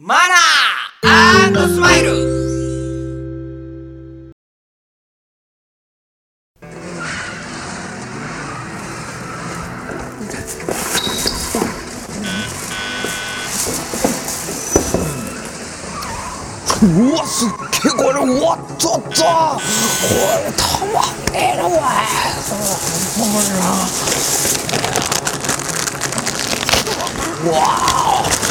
マナースマイル。うわすっげえこれうわっとっとこれたまんねえなおいうわあ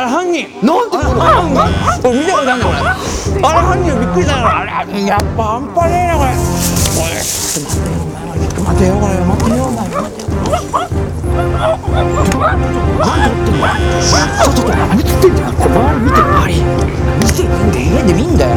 れ犯人なんてことこれ見たことあるんだこれあれ犯人びっくりしたよあれやっぱ半端ねえなこれこれちょっと待ってよこれ待ってよ待ってよちょっと何撮ってんだよこれ周り見て周り見て見んで家で見んだよ。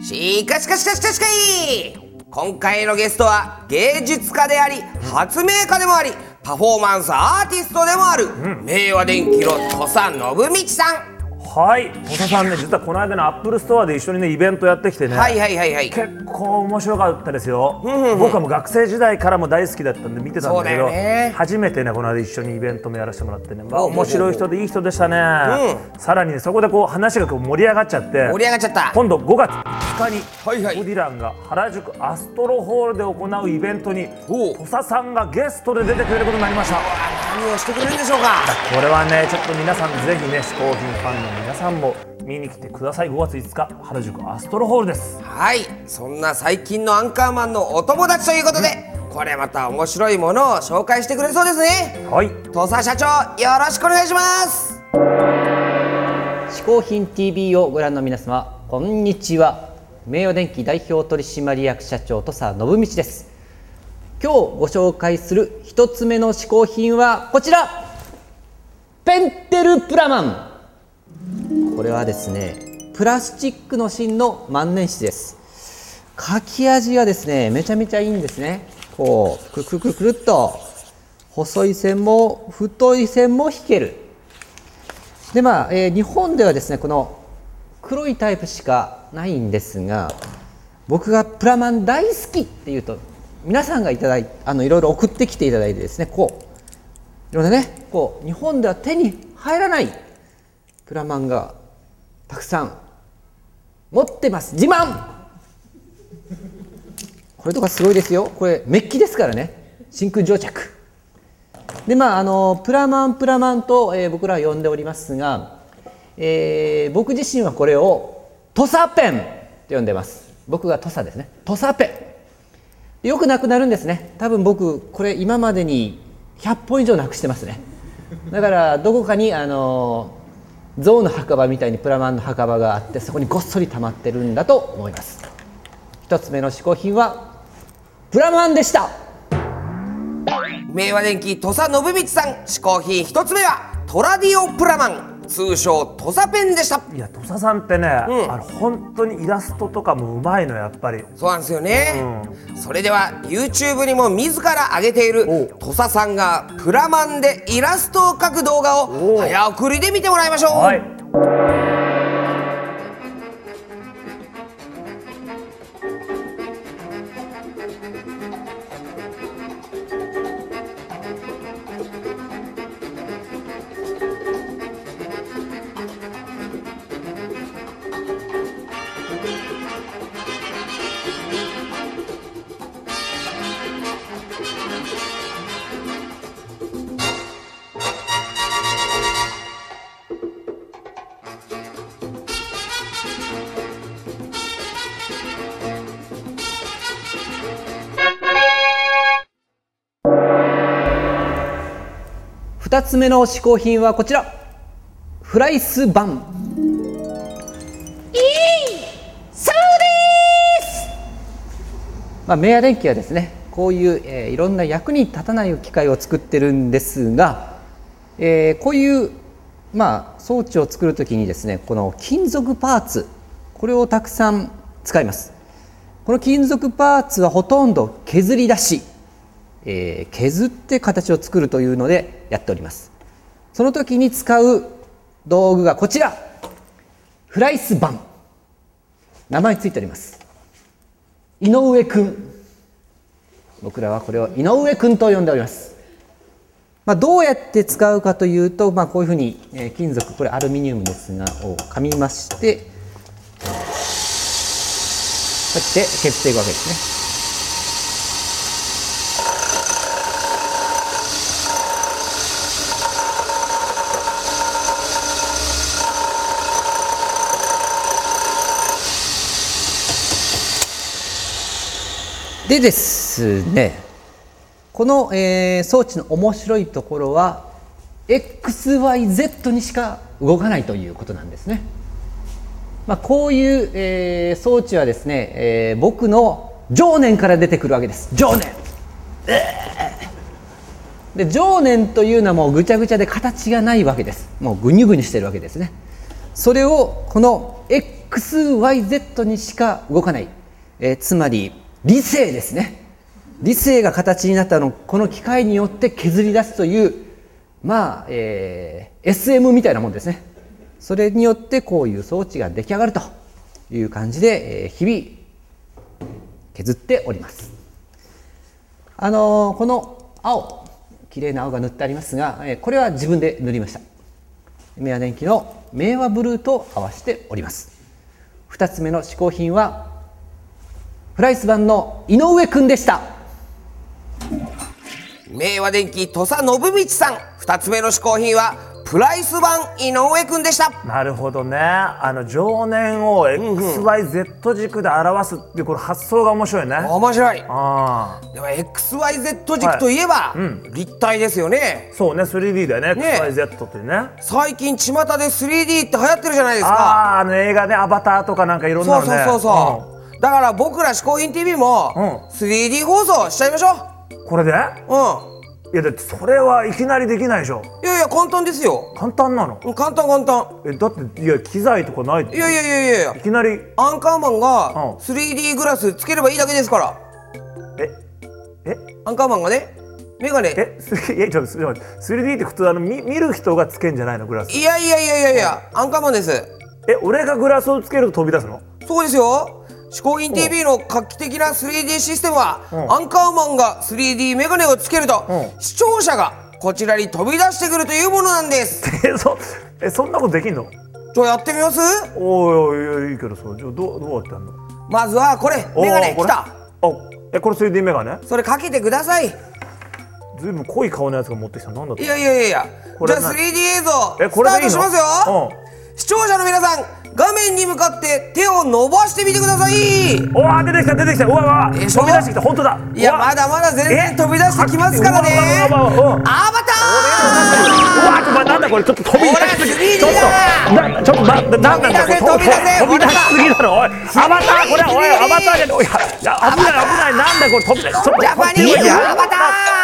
しかしかしかしかしかい今回のゲストは芸術家であり発明家でもありパフォーマンスアーティストでもある、明和電機の土佐信道さんはい。土佐さんね実はこの間の Apple Store で一緒にねイベントやってきてね、はいはいはいはい。結構面白かったですよ、僕はもう学生時代からも大好きだったんで見てたんだけど初めてねこの間一緒にイベントもやらせてもらってね、まあ、面白い人でいい人でしたね、さらにねそこでこう話がこう盛り上がっちゃって。盛り上がっちゃった。今度5月2日に、はいはい。ボディランが原宿アストロホールで行うイベントに土佐さんがゲストで出てくれることになりました何をしてくれるんでしょうか？これはねちょっと皆さんぜひね嗜好品ファンの皆さんも見に来てください。5月5日原宿アストロホールです。はい。そんな最近のアンカーマンのお友達ということで、これまた面白いものを紹介してくれそうですね。はい。土佐社長よろしくお願いします。嗜好品 TV をご覧の皆様こんにちは。名誉電機代表取締役社長土佐信道です今日ご紹介する一つ目の嗜好品はこちら。ペンテルプラマン。これはですねプラスチックの芯の万年筆です。書き味がですねめちゃめちゃいいんですね。こうくるくるくるくるっと。細い線も太い線も引ける。でまあ、えー日本ではですねこの黒いタイプしかないんですが僕がプラマン大好きっていうと皆さんがいただいあのいろいろ送ってきていただいてですねこう。いろんなねこう日本では手に入らないプラマンがたくさん持ってます。自慢!これとかすごいですよ。これメッキですからね。真空蒸着。でまああのプラマンプラマンと、えー僕らは呼んでおりますが、えー僕自身はこれを土佐ペンと呼んでます。僕が土佐ですね。土佐ペン。よくなくなるんですね。多分僕これ今までに100本以上なくしてますね。だからどこかにあの象の墓場みたいにプラマンの墓場があってそこにごっそり溜まってるんだと思います。一つ目の嗜好品はプラマンでした。明和電機土佐信道さん嗜好品一つ目はトラディオプラマン。通称土佐ペンでした。いや土佐さんってね、あの本当にイラストとかもうまいのやっぱり。そうなんですよね、それでは YouTube にも自ら上げているお土佐さんがプラマンでイラストを描く動画をお早送りで見てもらいましょう、はい2つ目の試行品はこちら。フライスバン。まあ、明和電機はですねこういう、えーいろんな役に立たない機械を作ってるんですが、えーこういう、まあ、装置を作るときにですねこの金属パーツこれをたくさん使います。この金属パーツはほとんど削り出し、えー削って形を作るというのでやっております。その時に使う道具がこちら。フライスバン。名前ついております。井上くん。僕らはこれを井上くんと呼んでおります、まあ、どうやって使うかというと、まあ、こういうふうに、えー金属。これアルミニウムですがを噛みましてこうやって削っていくわけですね。でですねこの、えー装置の面白いところは XYZ にしか動かないということなんですね。まあ、こういう、えー装置はですね、えー僕の情念から出てくるわけです。情念で情念というのはもうぐちゃぐちゃで形がないわけです。もうぐにゅぐにしてるわけですね。それをこの XYZ にしか動かない、えーつまり理性ですね。理性が形になったのをこの機械によって削り出すというまあ、えー SM みたいなもんですね。それによってこういう装置が出来上がるという感じで、えー日々削っております。あのーこの青綺麗な青が塗ってありますが、えーこれは自分で塗りました。明和電機の明和ブルーと合わせております。2つ目の試行品はフライス版の井上くんでした。明和電機土佐信道さん。2つ目の試行品はプライス版井上くんでした。なるほどね。あの情念を XYZ 軸で表すっていうこの発想が面白いね。面白い。ああ。でも XYZ 軸といえば、立体ですよね。そうね 3D だよねね。XYZ っていうね。最近巷で 3D って流行ってるじゃないですか。あああの映画ねアバターとかなんかいろんなそうのねそうそう。そう、だから僕ら嗜好品 TV もうん。3D 放送しちゃいましょう。んこれで？ううん。いやだってそれはいきなりできないでしょ。いやいや簡単ですよ。簡単なの？うん簡単簡単。えだっていや機材とかないいやいやいやいやいや。いきなり？アンカーマンがうん。3D グラスつければいいだけですから。え？え？アンカーマンがね。メガネ。え？すいやちょっとす 3D って普通あの見見る人がつけんじゃないの？グラス。いやいやいやいやいや。アンカーマンです。え俺がグラスをつけると飛び出すの？そうですよ嗜好品 TV の画期的な 3D システムは、うん。アンカーマンが 3D メガネをつけると、うん。視聴者がこちらに飛び出してくるというものなんです。えそえそんなことできんの？じゃあやってみます？おいおいいいけどさじゃあどうどうやってやんの？まずはこれメガネこれ？きた。あえこれ 3D メガネ？それかけてください。ずいぶん濃い顔のやつが持ってきたなんだいやいやいやいや。じゃあ 3D 映像スタートしますよ、視聴者の皆さん画面に向かって手を伸ばしてみてください。うんおわ出てきた出てきた。うわうわ飛び出してきた本当だ。いやまだまだ全然飛び出してきますからね。アバタうわちょっとなんだこれちょっと飛び出しすぎほら 3D ちょっとな。ちょっとななんだこれ飛び出せ飛び出しすぎだろおい。アバターこれおいアバターじゃねおいいや危ない危ない。なんだこれ飛び出し。ジャパニーズアバター